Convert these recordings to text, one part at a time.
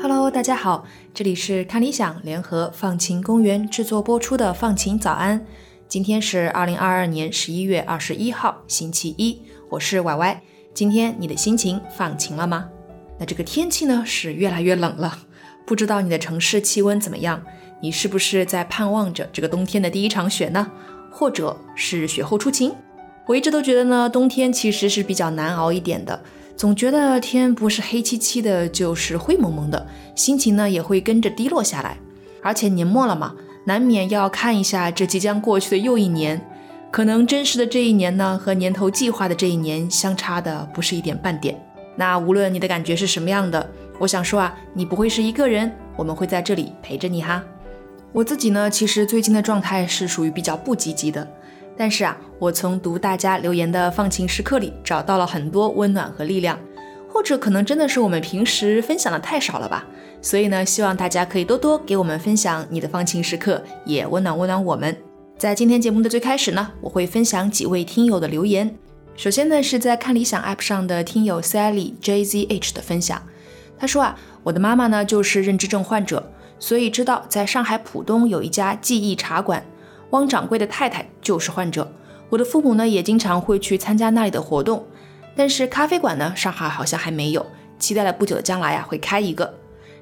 Hello，大家好，这里是看理想联合放晴公园制作播出的放晴早安。今天是二零二二年十一月二十一号，星期一，我是歪歪。今天你的心情放晴了吗？那这个天气呢是越来越冷了，不知道你的城市气温怎么样？你是不是在盼望着这个冬天的第一场雪呢？或者是雪后出晴？我一直都觉得呢，冬天其实是比较难熬一点的。总觉得天不是黑漆漆的，就是灰蒙蒙的，心情呢也会跟着低落下来。而且年末了嘛，难免要看一下这即将过去的又一年。可能真实的这一年呢，和年头计划的这一年相差的不是一点半点。那无论你的感觉是什么样的，我想说啊，你不会是一个人，我们会在这里陪着你哈。我自己呢，其实最近的状态是属于比较不积极的。但是啊，我从读大家留言的放晴时刻里找到了很多温暖和力量，或者可能真的是我们平时分享的太少了吧。所以呢，希望大家可以多多给我们分享你的放晴时刻，也温暖温暖我们。在今天节目的最开始呢，我会分享几位听友的留言。首先呢，是在看理想 App 上的听友 Sally JZH 的分享。他说啊，我的妈妈呢就是认知症患者，所以知道在上海浦东有一家记忆茶馆。汪掌柜的太太就是患者，我的父母呢也经常会去参加那里的活动，但是咖啡馆呢，上海好像还没有，期待了不久的将来啊会开一个。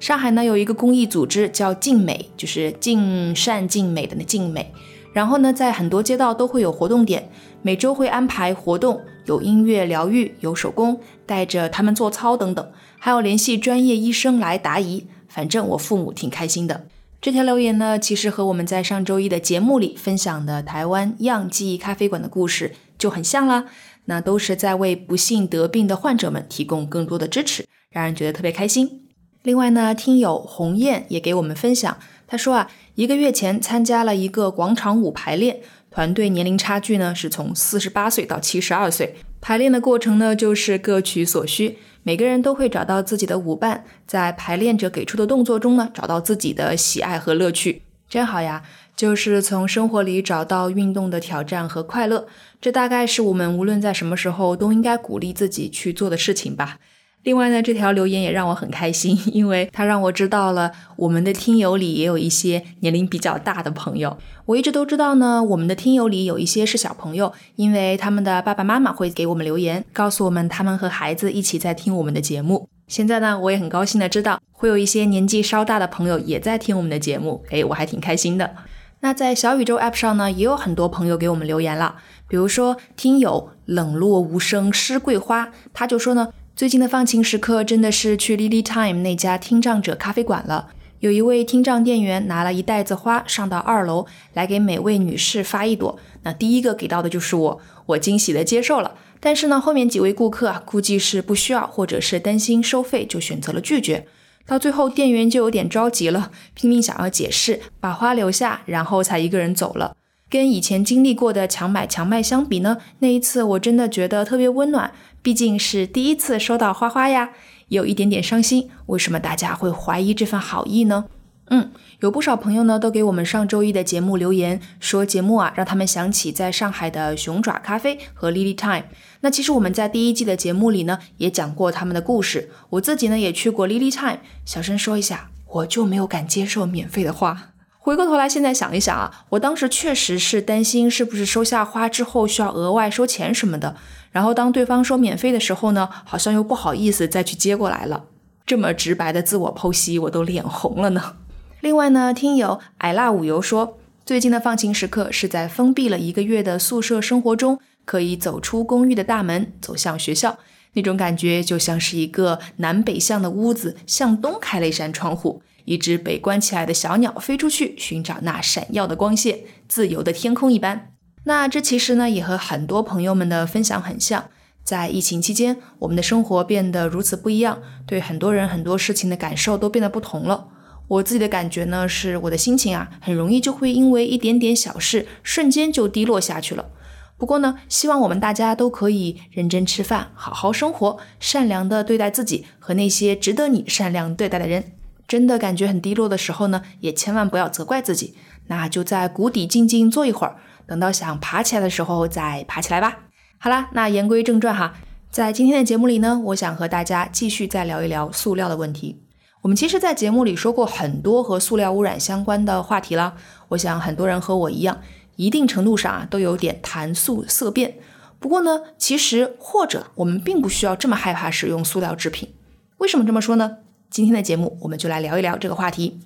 上海呢有一个公益组织叫静美，就是尽善尽美的那静美，然后呢在很多街道都会有活动点，每周会安排活动，有音乐疗愈，有手工，带着他们做操等等，还有联系专业医生来答疑，反正我父母挺开心的。这条留言呢，其实和我们在上周一的节目里分享的台湾样记忆咖啡馆的故事就很像啦。那都是在为不幸得病的患者们提供更多的支持，让人觉得特别开心。另外呢，听友鸿雁也给我们分享，他说啊，一个月前参加了一个广场舞排练，团队年龄差距呢是从四十八岁到七十二岁，排练的过程呢就是各取所需。每个人都会找到自己的舞伴，在排练者给出的动作中呢，找到自己的喜爱和乐趣，真好呀！就是从生活里找到运动的挑战和快乐，这大概是我们无论在什么时候都应该鼓励自己去做的事情吧。另外呢，这条留言也让我很开心，因为它让我知道了我们的听友里也有一些年龄比较大的朋友。我一直都知道呢，我们的听友里有一些是小朋友，因为他们的爸爸妈妈会给我们留言，告诉我们他们和孩子一起在听我们的节目。现在呢，我也很高兴的知道会有一些年纪稍大的朋友也在听我们的节目，诶，我还挺开心的。那在小宇宙 App 上呢，也有很多朋友给我们留言了，比如说听友冷落无声诗桂花，他就说呢。最近的放晴时刻真的是去 Lily Time 那家听障者咖啡馆了。有一位听障店员拿了一袋子花上到二楼来给每位女士发一朵。那第一个给到的就是我，我惊喜的接受了。但是呢，后面几位顾客啊，估计是不需要或者是担心收费，就选择了拒绝。到最后，店员就有点着急了，拼命想要解释，把花留下，然后才一个人走了。跟以前经历过的强买强卖相比呢，那一次我真的觉得特别温暖。毕竟是第一次收到花花呀，有一点点伤心。为什么大家会怀疑这份好意呢？嗯，有不少朋友呢都给我们上周一的节目留言，说节目啊让他们想起在上海的熊爪咖啡和 Lily Time。那其实我们在第一季的节目里呢也讲过他们的故事。我自己呢也去过 Lily Time。小声说一下，我就没有敢接受免费的花。回过头来，现在想一想啊，我当时确实是担心是不是收下花之后需要额外收钱什么的。然后当对方说免费的时候呢，好像又不好意思再去接过来了。这么直白的自我剖析，我都脸红了呢。另外呢，听友矮辣五油说，最近的放晴时刻是在封闭了一个月的宿舍生活中，可以走出公寓的大门，走向学校，那种感觉就像是一个南北向的屋子向东开了一扇窗户。一只被关起来的小鸟飞出去寻找那闪耀的光线，自由的天空一般。那这其实呢，也和很多朋友们的分享很像。在疫情期间，我们的生活变得如此不一样，对很多人很多事情的感受都变得不同了。我自己的感觉呢，是我的心情啊，很容易就会因为一点点小事，瞬间就低落下去了。不过呢，希望我们大家都可以认真吃饭，好好生活，善良的对待自己和那些值得你善良对待的人。真的感觉很低落的时候呢，也千万不要责怪自己，那就在谷底静静坐一会儿，等到想爬起来的时候再爬起来吧。好啦，那言归正传哈，在今天的节目里呢，我想和大家继续再聊一聊塑料的问题。我们其实，在节目里说过很多和塑料污染相关的话题了，我想很多人和我一样，一定程度上啊，都有点谈塑色变。不过呢，其实或者我们并不需要这么害怕使用塑料制品。为什么这么说呢？今天的节目我们就来聊一聊这个话题。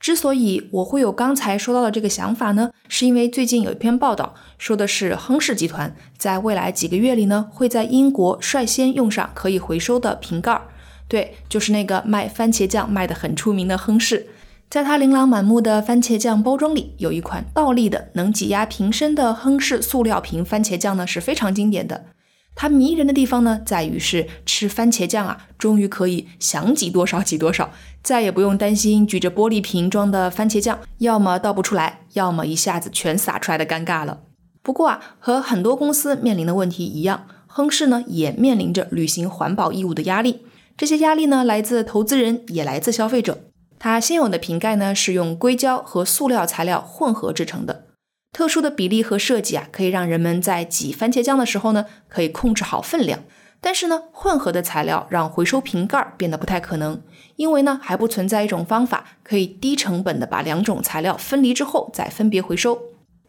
之所以我会有刚才说到的这个想法呢，是因为最近有一篇报道，说的是亨氏集团在未来几个月里呢，会在英国率先用上可以回收的瓶盖儿。对，就是那个卖番茄酱卖的很出名的亨氏。在它琳琅满目的番茄酱包装里，有一款倒立的能挤压瓶身的亨氏塑料瓶番茄酱呢，是非常经典的。它迷人的地方呢，在于是吃番茄酱啊，终于可以想挤多少挤多少，再也不用担心举着玻璃瓶装的番茄酱要么倒不出来，要么一下子全洒出来的尴尬了。不过啊，和很多公司面临的问题一样，亨氏呢也面临着履行环保义务的压力。这些压力呢，来自投资人，也来自消费者。它现有的瓶盖呢，是用硅胶和塑料材料混合制成的，特殊的比例和设计啊，可以让人们在挤番茄酱的时候呢，可以控制好分量。但是呢，混合的材料让回收瓶盖变得不太可能，因为呢，还不存在一种方法可以低成本的把两种材料分离之后再分别回收。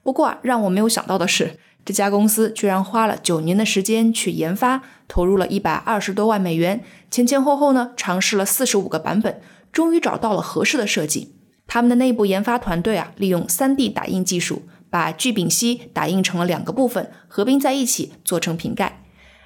不过啊，让我没有想到的是，这家公司居然花了九年的时间去研发，投入了一百二十多万美元，前前后后呢，尝试了四十五个版本。终于找到了合适的设计。他们的内部研发团队啊，利用 3D 打印技术，把聚丙烯打印成了两个部分，合并在一起做成瓶盖。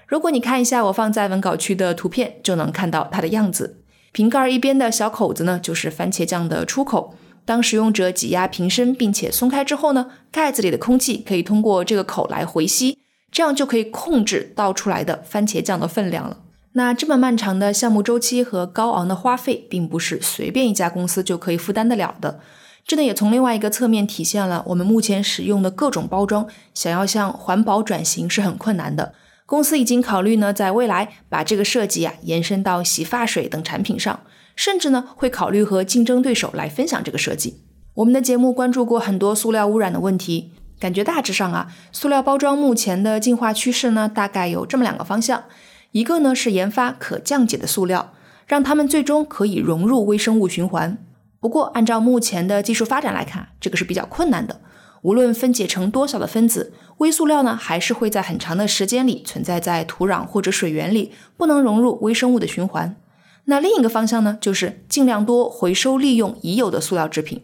如果你看一下我放在文稿区的图片，就能看到它的样子。瓶盖一边的小口子呢，就是番茄酱的出口。当使用者挤压瓶身并且松开之后呢，盖子里的空气可以通过这个口来回吸，这样就可以控制倒出来的番茄酱的分量了。那这么漫长的项目周期和高昂的花费，并不是随便一家公司就可以负担得了的。这呢，也从另外一个侧面体现了我们目前使用的各种包装，想要向环保转型是很困难的。公司已经考虑呢，在未来把这个设计啊延伸到洗发水等产品上，甚至呢会考虑和竞争对手来分享这个设计。我们的节目关注过很多塑料污染的问题，感觉大致上啊，塑料包装目前的进化趋势呢，大概有这么两个方向。一个呢是研发可降解的塑料，让它们最终可以融入微生物循环。不过，按照目前的技术发展来看，这个是比较困难的。无论分解成多少的分子，微塑料呢还是会在很长的时间里存在在土壤或者水源里，不能融入微生物的循环。那另一个方向呢，就是尽量多回收利用已有的塑料制品。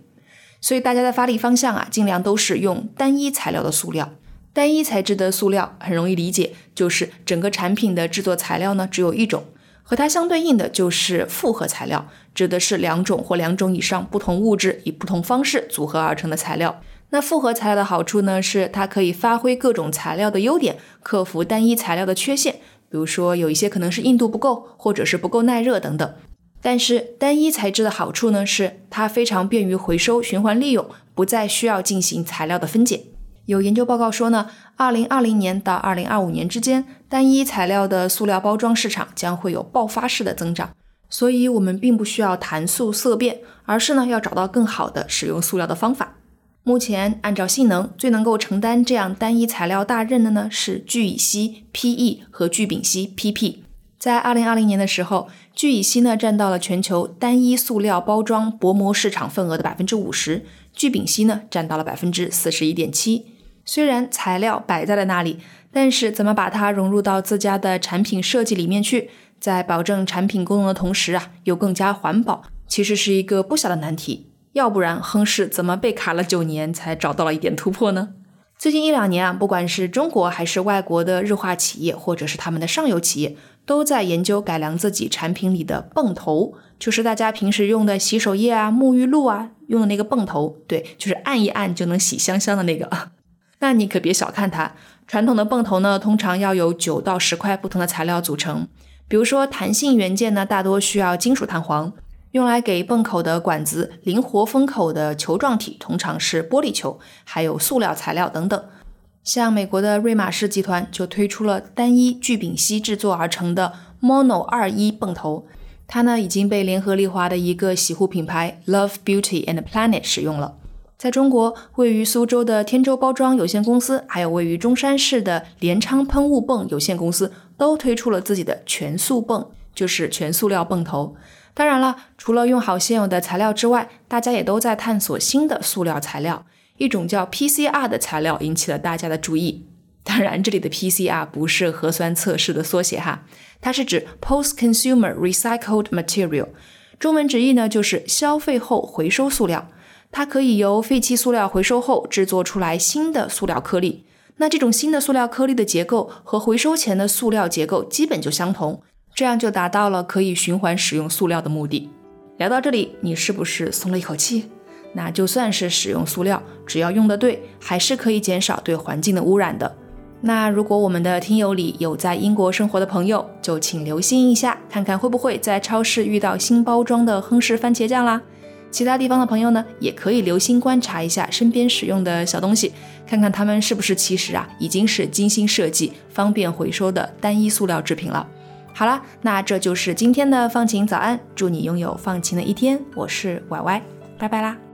所以大家的发力方向啊，尽量都是用单一材料的塑料。单一材质的塑料很容易理解，就是整个产品的制作材料呢只有一种，和它相对应的就是复合材料，指的是两种或两种以上不同物质以不同方式组合而成的材料。那复合材料的好处呢，是它可以发挥各种材料的优点，克服单一材料的缺陷，比如说有一些可能是硬度不够，或者是不够耐热等等。但是单一材质的好处呢，是它非常便于回收循环利用，不再需要进行材料的分解。有研究报告说呢，二零二零年到二零二五年之间，单一材料的塑料包装市场将会有爆发式的增长。所以，我们并不需要谈塑色变，而是呢要找到更好的使用塑料的方法。目前，按照性能最能够承担这样单一材料大任的呢是聚乙烯 （PE） 和聚丙烯 （PP）。在二零二零年的时候，聚乙烯呢占到了全球单一塑料包装薄膜市场份额的百分之五十，聚丙烯呢占到了百分之四十一点七。虽然材料摆在了那里，但是怎么把它融入到自家的产品设计里面去，在保证产品功能的同时啊，又更加环保，其实是一个不小的难题。要不然，亨氏怎么被卡了九年才找到了一点突破呢？最近一两年啊，不管是中国还是外国的日化企业，或者是他们的上游企业，都在研究改良自己产品里的泵头，就是大家平时用的洗手液啊、沐浴露啊用的那个泵头，对，就是按一按就能洗香香的那个。那你可别小看它，传统的泵头呢，通常要有九到十块不同的材料组成。比如说弹性元件呢，大多需要金属弹簧，用来给泵口的管子灵活封口的球状体，通常是玻璃球，还有塑料材料等等。像美国的瑞玛仕集团就推出了单一聚丙烯制作而成的 Mono 二一泵头，它呢已经被联合利华的一个洗护品牌 Love Beauty and Planet 使用了。在中国，位于苏州的天舟包装有限公司，还有位于中山市的联昌喷雾泵有限公司，都推出了自己的全塑泵，就是全塑料泵头。当然了，除了用好现有的材料之外，大家也都在探索新的塑料材料。一种叫 PCR 的材料引起了大家的注意。当然，这里的 PCR 不是核酸测试的缩写哈，它是指 Post-Consumer Recycled Material，中文直译呢就是消费后回收塑料。它可以由废弃塑料回收后制作出来新的塑料颗粒。那这种新的塑料颗粒的结构和回收前的塑料结构基本就相同，这样就达到了可以循环使用塑料的目的。聊到这里，你是不是松了一口气？那就算是使用塑料，只要用得对，还是可以减少对环境的污染的。那如果我们的听友里有在英国生活的朋友，就请留心一下，看看会不会在超市遇到新包装的亨氏番茄酱啦。其他地方的朋友呢，也可以留心观察一下身边使用的小东西，看看他们是不是其实啊已经是精心设计、方便回收的单一塑料制品了。好了，那这就是今天的放晴早安，祝你拥有放晴的一天。我是歪歪，拜拜啦。